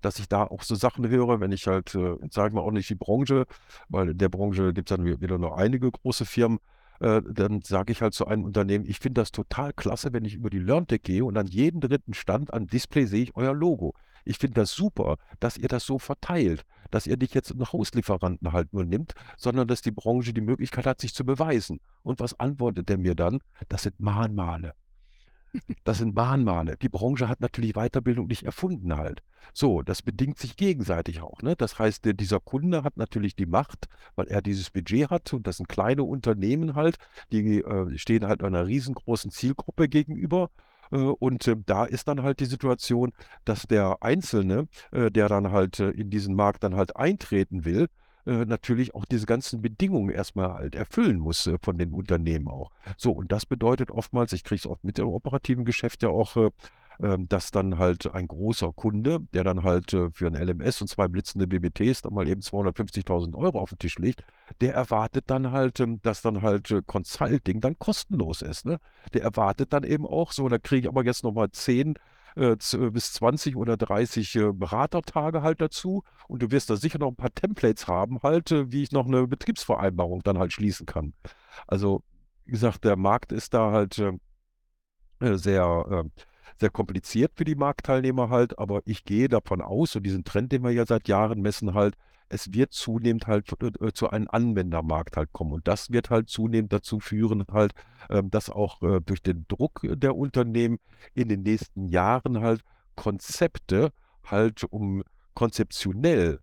dass ich da auch so Sachen höre, wenn ich halt, äh, sage ich mal auch nicht die Branche, weil in der Branche gibt es dann wieder nur einige große Firmen, äh, dann sage ich halt zu einem Unternehmen, ich finde das total klasse, wenn ich über die LearnTech gehe und an jedem dritten Stand am Display sehe ich euer Logo. Ich finde das super, dass ihr das so verteilt, dass ihr nicht jetzt einen Hauslieferanten halt nur nimmt, sondern dass die Branche die Möglichkeit hat, sich zu beweisen. Und was antwortet er mir dann? Das sind Mahnmale. Das sind Mahnmale. Die Branche hat natürlich Weiterbildung nicht erfunden halt. So, das bedingt sich gegenseitig auch. Ne? Das heißt, dieser Kunde hat natürlich die Macht, weil er dieses Budget hat und das sind kleine Unternehmen halt, die äh, stehen halt einer riesengroßen Zielgruppe gegenüber. Äh, und äh, da ist dann halt die Situation, dass der Einzelne, äh, der dann halt äh, in diesen Markt dann halt eintreten will, natürlich auch diese ganzen Bedingungen erstmal halt erfüllen muss von den Unternehmen auch. So, und das bedeutet oftmals, ich kriege es oft mit im operativen Geschäft ja auch, ähm, dass dann halt ein großer Kunde, der dann halt äh, für ein LMS und zwei blitzende BBTs dann mal eben 250.000 Euro auf den Tisch legt, der erwartet dann halt, ähm, dass dann halt äh, Consulting dann kostenlos ist. Ne? Der erwartet dann eben auch so, da kriege ich aber jetzt nochmal 10 äh, bis 20 oder 30 äh, Beratertage halt dazu und du wirst da sicher noch ein paar Templates haben halt, wie ich noch eine Betriebsvereinbarung dann halt schließen kann. Also, wie gesagt, der Markt ist da halt sehr, äh, sehr kompliziert für die Marktteilnehmer halt, aber ich gehe davon aus, und diesen Trend, den wir ja seit Jahren messen halt, es wird zunehmend halt äh, zu einem Anwendermarkt halt kommen. Und das wird halt zunehmend dazu führen, halt, äh, dass auch äh, durch den Druck der Unternehmen in den nächsten Jahren halt Konzepte halt um konzeptionell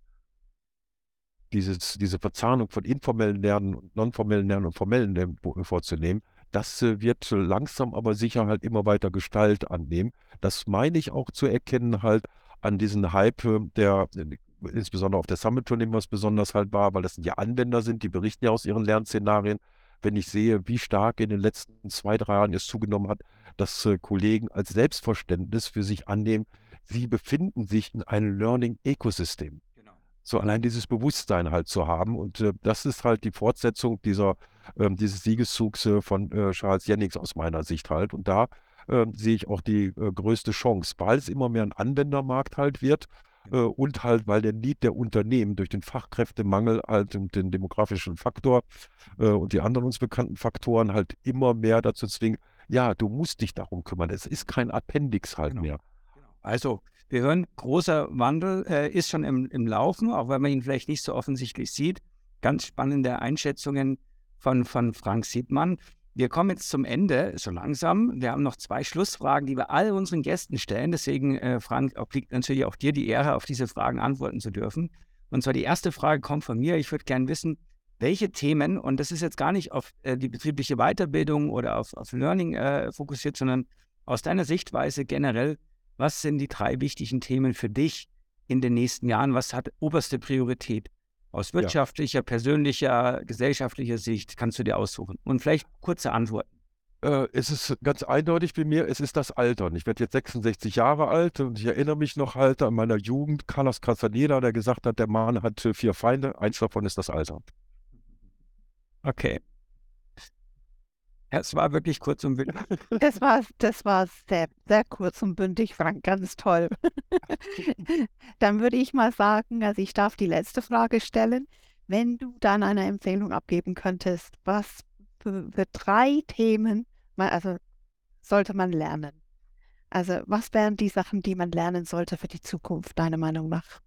dieses, diese Verzahnung von informellen Lernen und nonformellen Lernen und formellen Lernen vorzunehmen, das äh, wird langsam aber sicher halt immer weiter Gestalt annehmen. Das meine ich auch zu erkennen halt an diesen Hype, äh, der insbesondere auf der Summit-Tournee was besonders halt war, weil das ja Anwender sind, die berichten ja aus ihren Lernszenarien. Wenn ich sehe, wie stark in den letzten zwei, drei Jahren es zugenommen hat, dass äh, Kollegen als Selbstverständnis für sich annehmen, sie befinden sich in einem Learning-Ökosystem. Genau. So allein dieses Bewusstsein halt zu haben. Und äh, das ist halt die Fortsetzung dieser, äh, dieses Siegeszugs äh, von äh, Charles Jennings aus meiner Sicht halt. Und da ähm, sehe ich auch die äh, größte Chance, weil es immer mehr ein Anwendermarkt halt wird äh, und halt, weil der Need der Unternehmen durch den Fachkräftemangel halt und den demografischen Faktor äh, und die anderen uns bekannten Faktoren halt immer mehr dazu zwingen, ja, du musst dich darum kümmern. Es ist kein Appendix halt genau. mehr. Genau. Also, wir hören, großer Wandel äh, ist schon im, im Laufen, auch wenn man ihn vielleicht nicht so offensichtlich sieht. Ganz spannende Einschätzungen von, von Frank Siebmann. Wir kommen jetzt zum Ende, so langsam. Wir haben noch zwei Schlussfragen, die wir all unseren Gästen stellen. Deswegen, äh, Frank, obliegt natürlich auch dir die Ehre, auf diese Fragen antworten zu dürfen. Und zwar die erste Frage kommt von mir. Ich würde gerne wissen, welche Themen, und das ist jetzt gar nicht auf äh, die betriebliche Weiterbildung oder auf, auf Learning äh, fokussiert, sondern aus deiner Sichtweise generell, was sind die drei wichtigen Themen für dich in den nächsten Jahren? Was hat oberste Priorität? Aus wirtschaftlicher, persönlicher, gesellschaftlicher Sicht kannst du dir aussuchen. Und vielleicht kurze Antworten. Äh, es ist ganz eindeutig bei mir, es ist das Alter. Und ich werde jetzt 66 Jahre alt und ich erinnere mich noch halt an meiner Jugend, Carlos Castaneda, der gesagt hat, der Mann hat vier Feinde, eins davon ist das Alter. Okay. Es war wirklich kurz und bündig. Das war, das war sehr, sehr kurz und bündig, Frank, ganz toll. Dann würde ich mal sagen, also ich darf die letzte Frage stellen. Wenn du dann eine Empfehlung abgeben könntest, was für, für drei Themen also sollte man lernen? Also was wären die Sachen, die man lernen sollte für die Zukunft, deiner Meinung nach?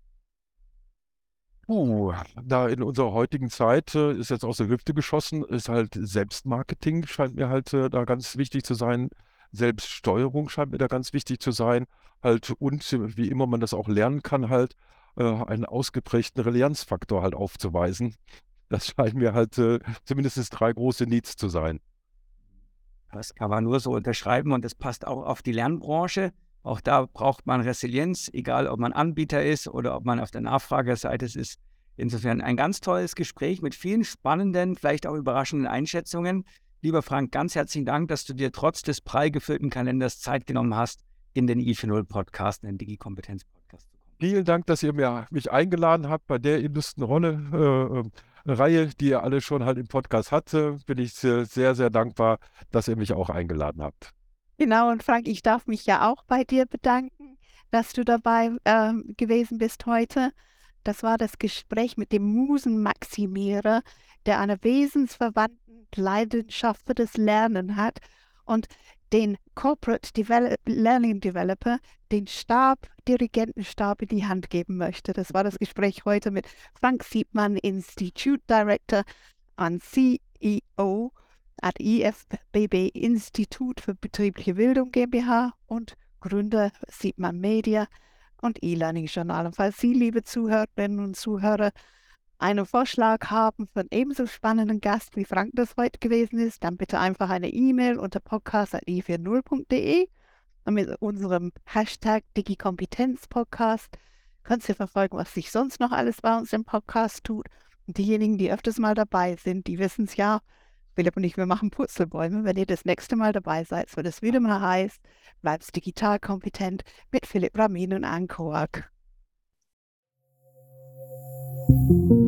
Uh, da in unserer heutigen Zeit äh, ist jetzt aus der Hüfte geschossen, ist halt Selbstmarketing scheint mir halt äh, da ganz wichtig zu sein. Selbststeuerung scheint mir da ganz wichtig zu sein. Halt und wie immer man das auch lernen kann, halt äh, einen ausgeprägten Relianzfaktor halt aufzuweisen. Das scheint mir halt äh, zumindest drei große Needs zu sein. Das kann man nur so unterschreiben und das passt auch auf die Lernbranche. Auch da braucht man Resilienz, egal ob man Anbieter ist oder ob man auf der Nachfragerseite ist. Insofern ein ganz tolles Gespräch mit vielen spannenden, vielleicht auch überraschenden Einschätzungen. Lieber Frank, ganz herzlichen Dank, dass du dir trotz des prall gefüllten Kalenders Zeit genommen hast, in den i40 Podcast, in den Digi-Kompetenz Podcast zu kommen. Vielen Dank, dass ihr mich eingeladen habt bei der illustren Rolle. Äh, Reihe, die ihr alle schon halt im Podcast hatte, bin ich sehr, sehr dankbar, dass ihr mich auch eingeladen habt. Genau, und Frank, ich darf mich ja auch bei dir bedanken, dass du dabei äh, gewesen bist heute. Das war das Gespräch mit dem Musenmaximierer, der eine wesensverwandten Leidenschaft für das Lernen hat und den Corporate Develop Learning Developer den Stab, Dirigentenstab in die Hand geben möchte. Das war das Gespräch heute mit Frank Siebmann, Institute Director und CEO at IFBB Institut für betriebliche Bildung GmbH und Gründer Siebmann Media und E-Learning Journal. Und falls Sie, liebe Zuhörerinnen und Zuhörer, einen Vorschlag haben für einen ebenso spannenden Gast, wie Frank das heute gewesen ist, dann bitte einfach eine E-Mail unter podcast.i40.de und mit unserem Hashtag DigiKompetenzPodcast könnt ihr verfolgen, was sich sonst noch alles bei uns im Podcast tut. Und diejenigen, die öfters mal dabei sind, die wissen es ja, Philipp und ich, wir machen Purzelbäume. Wenn ihr das nächste Mal dabei seid, wird es wieder mal heißt, bleibst digital kompetent mit Philipp Ramin und Anne you